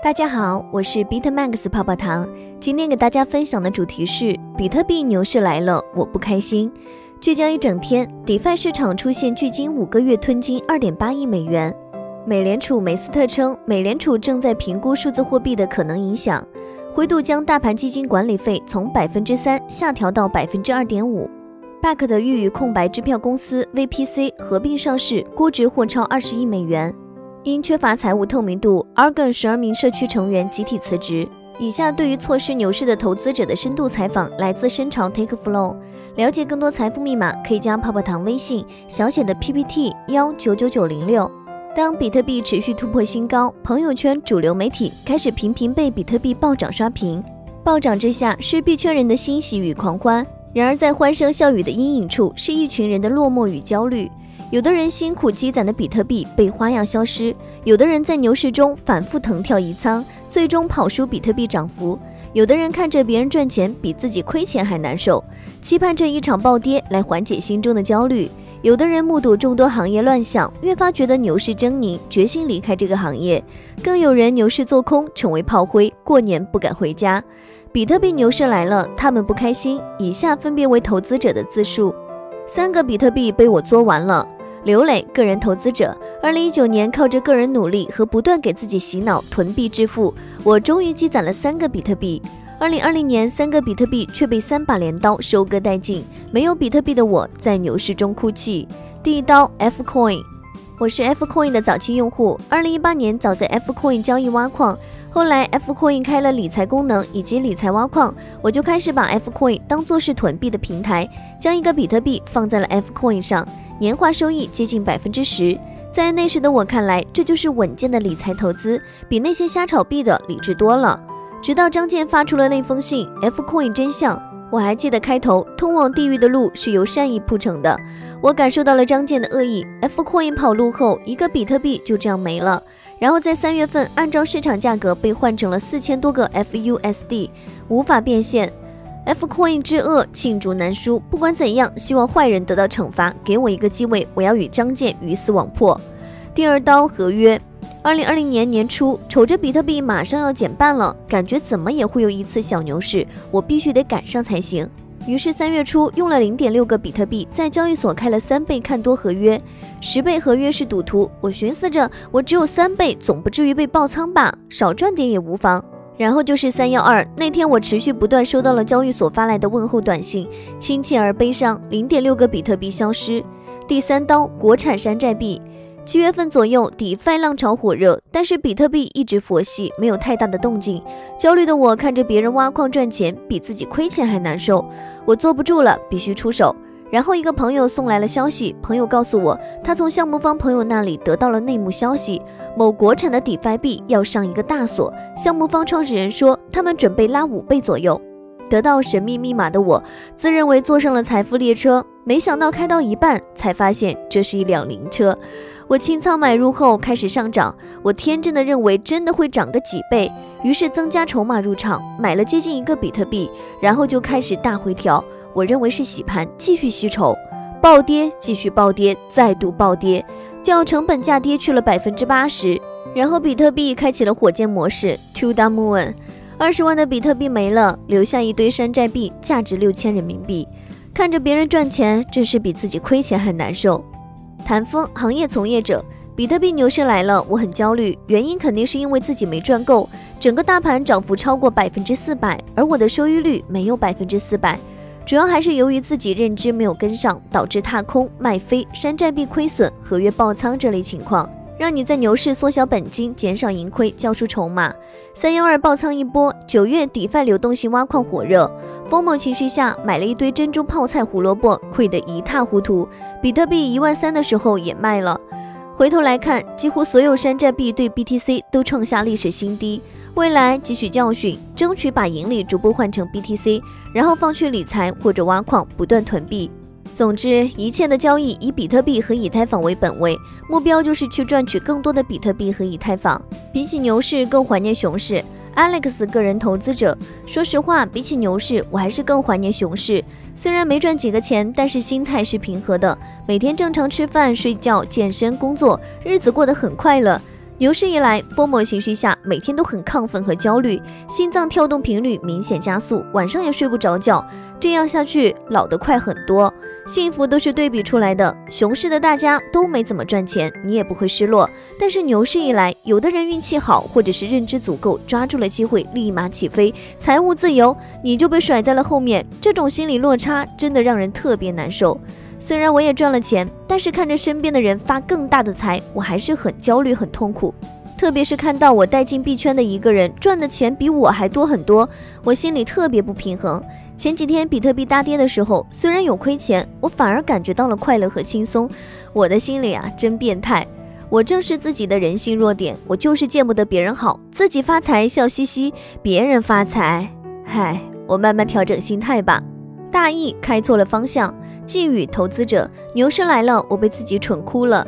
大家好，我是 Bitmax 泡泡糖。今天给大家分享的主题是比特币牛市来了，我不开心。聚焦一整天，DeFi 市场出现距今五个月吞金二点八亿美元。美联储梅斯特称，美联储正在评估数字货币的可能影响。灰度将大盘基金管理费从百分之三下调到百分之二点五。Back 的预与空白支票公司 VPC 合并上市，估值或超二十亿美元。因缺乏财务透明度，Argon 十二名社区成员集体辞职。以下对于错失牛市的投资者的深度采访来自深潮 TakeFlow。了解更多财富密码，可以加泡泡糖微信小写的 PPT 幺九九九零六。当比特币持续突破新高，朋友圈、主流媒体开始频频被比特币暴涨刷屏。暴涨之下是币圈人的欣喜与狂欢，然而在欢声笑语的阴影处是一群人的落寞与焦虑。有的人辛苦积攒的比特币被花样消失，有的人在牛市中反复腾跳移仓，最终跑输比特币涨幅。有的人看着别人赚钱比自己亏钱还难受，期盼着一场暴跌来缓解心中的焦虑。有的人目睹众多行业乱象，越发觉得牛市狰狞，决心离开这个行业。更有人牛市做空，成为炮灰，过年不敢回家。比特币牛市来了，他们不开心。以下分别为投资者的自述：三个比特币被我作完了。刘磊，个人投资者，二零一九年靠着个人努力和不断给自己洗脑囤币致富，我终于积攒了三个比特币。二零二零年，三个比特币却被三把镰刀收割殆尽，没有比特币的我在牛市中哭泣。第一刀，F Coin，我是 F Coin 的早期用户，二零一八年早在 F Coin 交易挖矿，后来 F Coin 开了理财功能以及理财挖矿，我就开始把 F Coin 当做是囤币的平台，将一个比特币放在了 F Coin 上。年化收益接近百分之十，在那时的我看来，这就是稳健的理财投资，比那些瞎炒币的理智多了。直到张健发出了那封信，F Coin 真相，我还记得开头，通往地狱的路是由善意铺成的。我感受到了张健的恶意，F Coin 跑路后，一个比特币就这样没了，然后在三月份按照市场价格被换成了四千多个 FUSD，无法变现。F Coin 之恶罄竹难书，不管怎样，希望坏人得到惩罚，给我一个机会，我要与张健鱼死网破。第二刀合约，二零二零年年初，瞅着比特币马上要减半了，感觉怎么也会有一次小牛市，我必须得赶上才行。于是三月初用了零点六个比特币，在交易所开了三倍看多合约，十倍合约是赌徒。我寻思着，我只有三倍，总不至于被爆仓吧，少赚点也无妨。然后就是三幺二那天，我持续不断收到了交易所发来的问候短信，亲切而悲伤。零点六个比特币消失。第三刀，国产山寨币。七月份左右，DeFi 浪潮火热，但是比特币一直佛系，没有太大的动静。焦虑的我看着别人挖矿赚钱，比自己亏钱还难受。我坐不住了，必须出手。然后一个朋友送来了消息，朋友告诉我，他从项目方朋友那里得到了内幕消息，某国产的 DeFi 币要上一个大锁。项目方创始人说，他们准备拉五倍左右。得到神秘密码的我，自认为坐上了财富列车，没想到开到一半才发现这是一辆灵车。我清仓买入后开始上涨，我天真的认为真的会涨个几倍，于是增加筹码入场，买了接近一个比特币，然后就开始大回调。我认为是洗盘，继续吸筹，暴跌，继续暴跌，再度暴跌，较成本价跌去了百分之八十。然后比特币开启了火箭模式，two the moon，二十万的比特币没了，留下一堆山寨币，价值六千人民币。看着别人赚钱，真是比自己亏钱还难受。谈风行业从业者，比特币牛市来了，我很焦虑，原因肯定是因为自己没赚够。整个大盘涨幅超过百分之四百，而我的收益率没有百分之四百。主要还是由于自己认知没有跟上，导致踏空、卖飞、山寨币亏损、合约爆仓这类情况，让你在牛市缩小本金、减少盈亏、交出筹码。三幺二爆仓一波，九月底泛流动性挖矿火热，疯魔情绪下买了一堆珍珠泡菜、胡萝卜，亏得一塌糊涂。比特币一万三的时候也卖了。回头来看，几乎所有山寨币对 BTC 都创下历史新低。未来汲取教训，争取把盈利逐步换成 BTC，然后放弃理财或者挖矿，不断囤币。总之，一切的交易以比特币和以太坊为本位，目标就是去赚取更多的比特币和以太坊。比起牛市，更怀念熊市。Alex 个人投资者，说实话，比起牛市，我还是更怀念熊市。虽然没赚几个钱，但是心态是平和的，每天正常吃饭、睡觉、健身、工作，日子过得很快乐。牛市一来，疯魔情绪下，每天都很亢奋和焦虑，心脏跳动频率明显加速，晚上也睡不着觉。这样下去，老得快很多。幸福都是对比出来的。熊市的大家都没怎么赚钱，你也不会失落。但是牛市一来，有的人运气好，或者是认知足够，抓住了机会，立马起飞，财务自由，你就被甩在了后面。这种心理落差真的让人特别难受。虽然我也赚了钱，但是看着身边的人发更大的财，我还是很焦虑、很痛苦。特别是看到我带进币圈的一个人赚的钱比我还多很多，我心里特别不平衡。前几天比特币大跌的时候，虽然有亏钱，我反而感觉到了快乐和轻松。我的心里啊，真变态！我正是自己的人性弱点，我就是见不得别人好，自己发财笑嘻嘻，别人发财，嗨，我慢慢调整心态吧。大意开错了方向，寄语投资者：牛市来了，我被自己蠢哭了。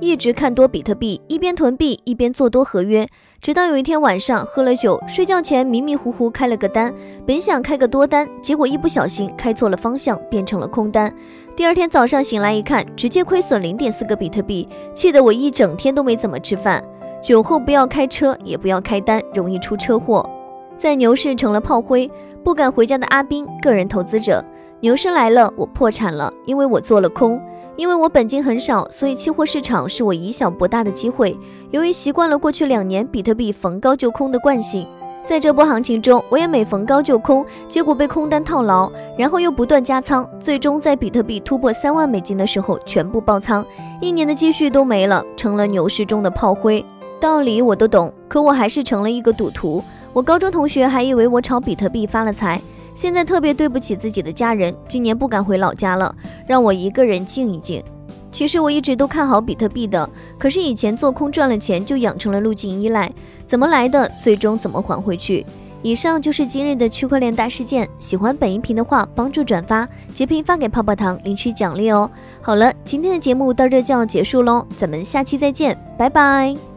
一直看多比特币，一边囤币一边做多合约，直到有一天晚上喝了酒，睡觉前迷迷糊糊开了个单，本想开个多单，结果一不小心开错了方向，变成了空单。第二天早上醒来一看，直接亏损零点四个比特币，气得我一整天都没怎么吃饭。酒后不要开车，也不要开单，容易出车祸。在牛市成了炮灰，不敢回家的阿斌，个人投资者，牛市来了，我破产了，因为我做了空。因为我本金很少，所以期货市场是我以小博大的机会。由于习惯了过去两年比特币逢高就空的惯性，在这波行情中，我也每逢高就空，结果被空单套牢，然后又不断加仓，最终在比特币突破三万美金的时候全部爆仓，一年的积蓄都没了，成了牛市中的炮灰。道理我都懂，可我还是成了一个赌徒。我高中同学还以为我炒比特币发了财。现在特别对不起自己的家人，今年不敢回老家了，让我一个人静一静。其实我一直都看好比特币的，可是以前做空赚了钱就养成了路径依赖，怎么来的，最终怎么还回去。以上就是今日的区块链大事件，喜欢本音频的话，帮助转发截屏发给泡泡糖领取奖励哦。好了，今天的节目到这就要结束喽，咱们下期再见，拜拜。